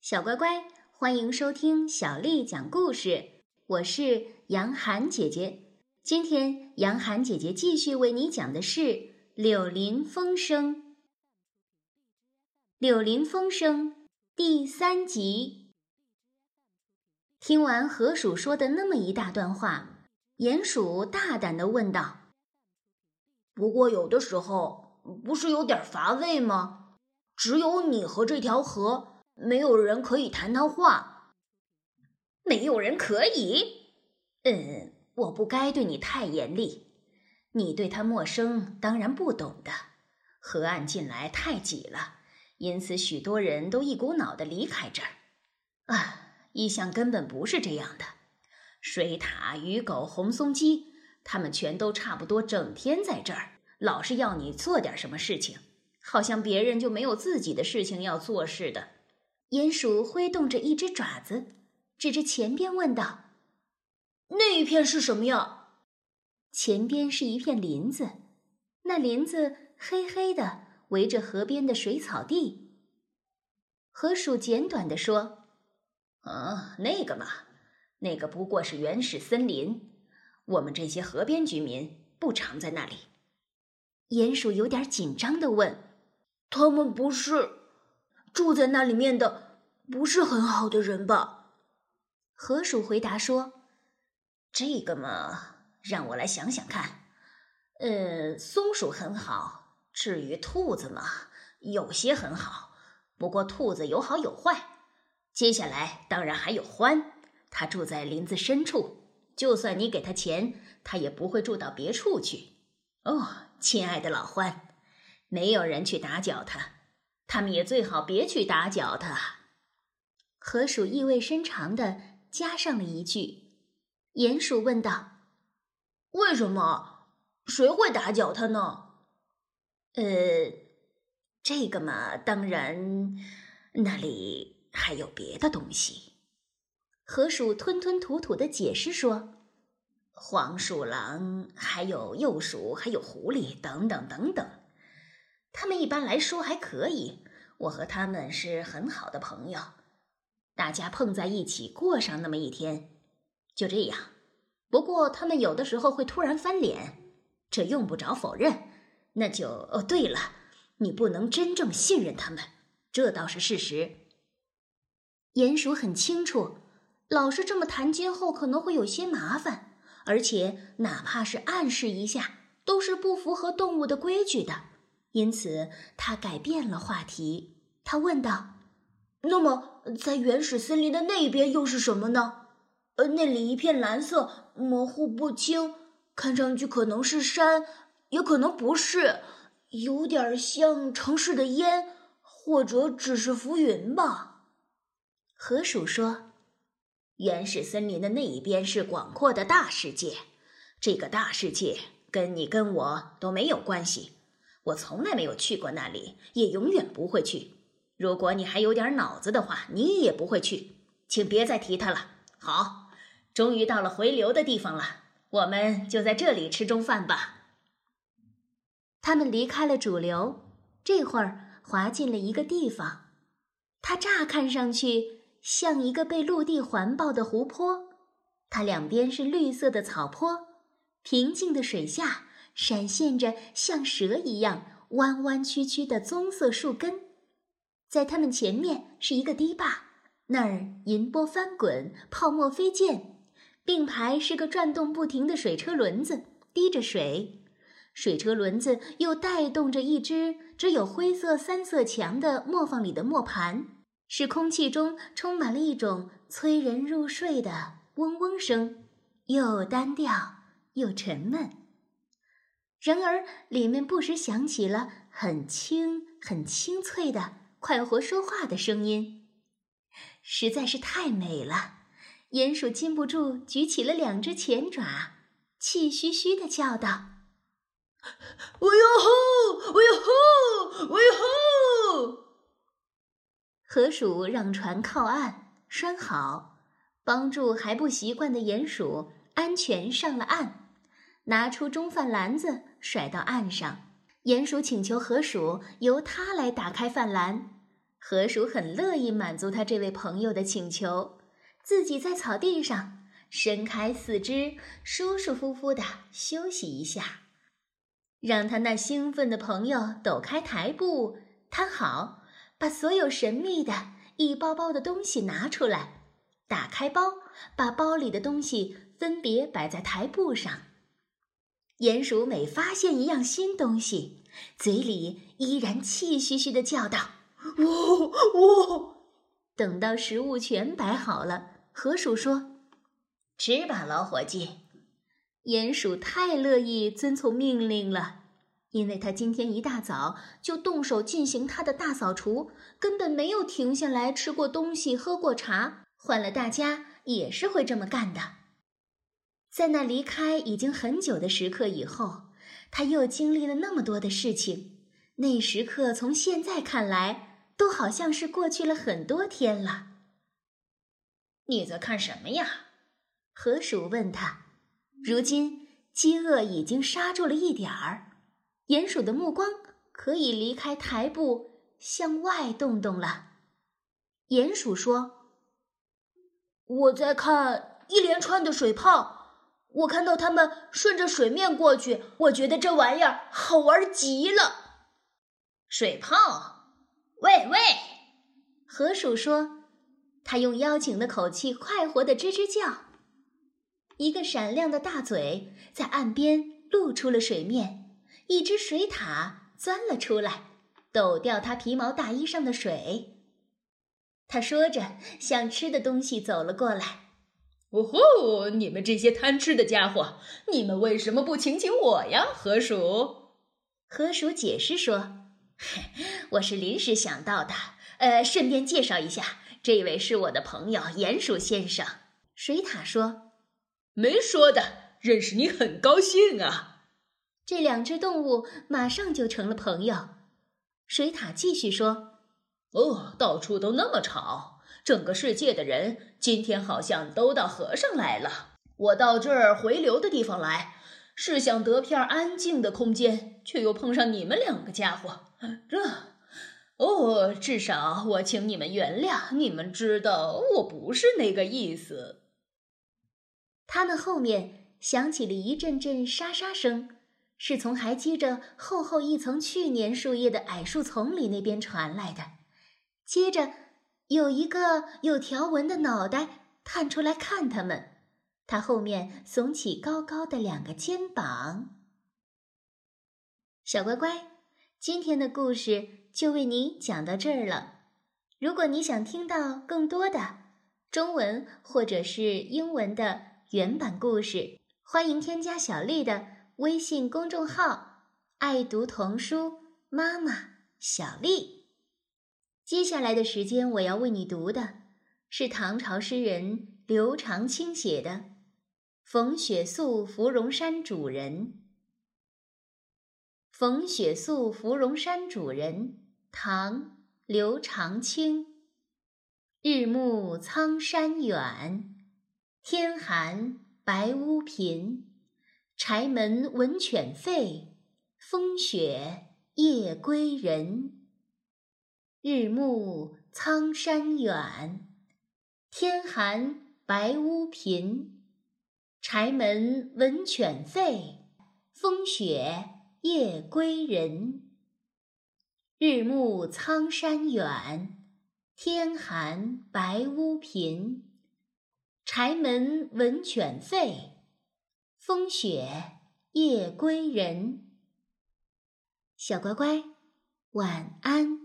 小乖乖，欢迎收听小丽讲故事。我是杨涵姐姐。今天杨涵姐姐继续为你讲的是《柳林风声》。《柳林风声》第三集。听完河鼠说的那么一大段话，鼹鼠大胆的问道：“不过有的时候不是有点乏味吗？只有你和这条河。”没有人可以谈谈话，没有人可以。嗯，我不该对你太严厉。你对他陌生，当然不懂的。河岸进来太挤了，因此许多人都一股脑的离开这儿。啊，一向根本不是这样的。水獭、鱼狗、红松鸡，他们全都差不多，整天在这儿，老是要你做点什么事情，好像别人就没有自己的事情要做似的。鼹鼠挥动着一只爪子，指着前边问道：“那一片是什么呀？”前边是一片林子，那林子黑黑的，围着河边的水草地。河鼠简短的说：“啊，那个嘛，那个不过是原始森林，我们这些河边居民不常在那里。”鼹鼠有点紧张的问：“他们不是？”住在那里面的不是很好的人吧？河鼠回答说：“这个嘛，让我来想想看。呃，松鼠很好，至于兔子嘛，有些很好。不过兔子有好有坏。接下来当然还有獾，它住在林子深处，就算你给它钱，它也不会住到别处去。哦，亲爱的老獾，没有人去打搅它。”他们也最好别去打搅他。河鼠意味深长的加上了一句。鼹鼠问道：“为什么？谁会打搅他呢？”“呃，这个嘛，当然，那里还有别的东西。”河鼠吞吞吐吐的解释说：“黄鼠狼，还有鼬鼠，还有狐狸，等等等等。”他们一般来说还可以，我和他们是很好的朋友，大家碰在一起过上那么一天，就这样。不过他们有的时候会突然翻脸，这用不着否认。那就哦，对了，你不能真正信任他们，这倒是事实。鼹鼠很清楚，老是这么谈今后可能会有些麻烦，而且哪怕是暗示一下，都是不符合动物的规矩的。因此，他改变了话题。他问道：“那么，在原始森林的那边又是什么呢？呃，那里一片蓝色，模糊不清，看上去可能是山，也可能不是，有点像城市的烟，或者只是浮云吧。”河鼠说：“原始森林的那一边是广阔的大世界，这个大世界跟你跟我都没有关系。”我从来没有去过那里，也永远不会去。如果你还有点脑子的话，你也不会去。请别再提它了。好，终于到了回流的地方了，我们就在这里吃中饭吧。他们离开了主流，这会儿滑进了一个地方，它乍看上去像一个被陆地环抱的湖泊，它两边是绿色的草坡，平静的水下。闪现着像蛇一样弯弯曲曲的棕色树根，在它们前面是一个堤坝，那儿银波翻滚，泡沫飞溅，并排是个转动不停的水车轮子，滴着水。水车轮子又带动着一只只有灰色三色墙的磨坊里的磨盘，使空气中充满了一种催人入睡的嗡嗡声，又单调又沉闷。然而，里面不时响起了很轻、很清脆的快活说话的声音，实在是太美了。鼹鼠禁不住举起了两只前爪，气吁吁的叫道：“我哟吼！我哟吼！我哟吼！”河鼠让船靠岸拴好，帮助还不习惯的鼹鼠安全上了岸。拿出中饭篮子，甩到岸上。鼹鼠请求河鼠由它来打开饭篮。河鼠很乐意满足他这位朋友的请求，自己在草地上伸开四肢，舒舒服服的休息一下，让他那兴奋的朋友抖开台布，摊好，把所有神秘的一包包的东西拿出来，打开包，把包里的东西分别摆在台布上。鼹鼠每发现一样新东西，嘴里依然气吁吁的叫道。喔喔！等到食物全摆好了，河鼠说：“吃吧，老伙计。”鼹鼠太乐意遵从命令了，因为他今天一大早就动手进行他的大扫除，根本没有停下来吃过东西、喝过茶。换了大家也是会这么干的。在那离开已经很久的时刻以后，他又经历了那么多的事情，那时刻从现在看来。都好像是过去了很多天了。你在看什么呀？河鼠问他。如今饥饿已经刹住了一点儿，鼹鼠的目光可以离开台布向外动动了。鼹鼠说：“我在看一连串的水泡，我看到它们顺着水面过去，我觉得这玩意儿好玩极了。水泡。”喂喂，河鼠说：“他用邀请的口气，快活的吱吱叫。一个闪亮的大嘴在岸边露出了水面，一只水獭钻了出来，抖掉它皮毛大衣上的水。他说着，向吃的东西走了过来。哦吼！你们这些贪吃的家伙，你们为什么不请请我呀？河鼠，河鼠解释说。”我是临时想到的，呃，顺便介绍一下，这位是我的朋友鼹鼠先生。水獭说：“没说的，认识你很高兴啊。”这两只动物马上就成了朋友。水獭继续说：“哦，到处都那么吵，整个世界的人今天好像都到河上来了。我到这儿回流的地方来，是想得片安静的空间，却又碰上你们两个家伙。”这，哦，至少我请你们原谅。你们知道，我不是那个意思。他们后面响起了一阵阵沙沙声，是从还积着厚厚一层去年树叶的矮树丛里那边传来的。接着，有一个有条纹的脑袋探出来看他们，他后面耸起高高的两个肩膀。小乖乖。今天的故事就为你讲到这儿了。如果你想听到更多的中文或者是英文的原版故事，欢迎添加小丽的微信公众号“爱读童书妈妈小丽”。接下来的时间，我要为你读的是唐朝诗人刘长卿写的《逢雪宿芙蓉山主人》。逢雪宿芙蓉山主人，唐·刘长卿。日暮苍山远，天寒白屋贫。柴门闻犬吠，风雪夜归人。日暮苍山远，天寒白屋贫。柴门闻犬吠，风雪。夜归人，日暮苍山远，天寒白屋贫。柴门闻犬吠，风雪夜归人。小乖乖，晚安。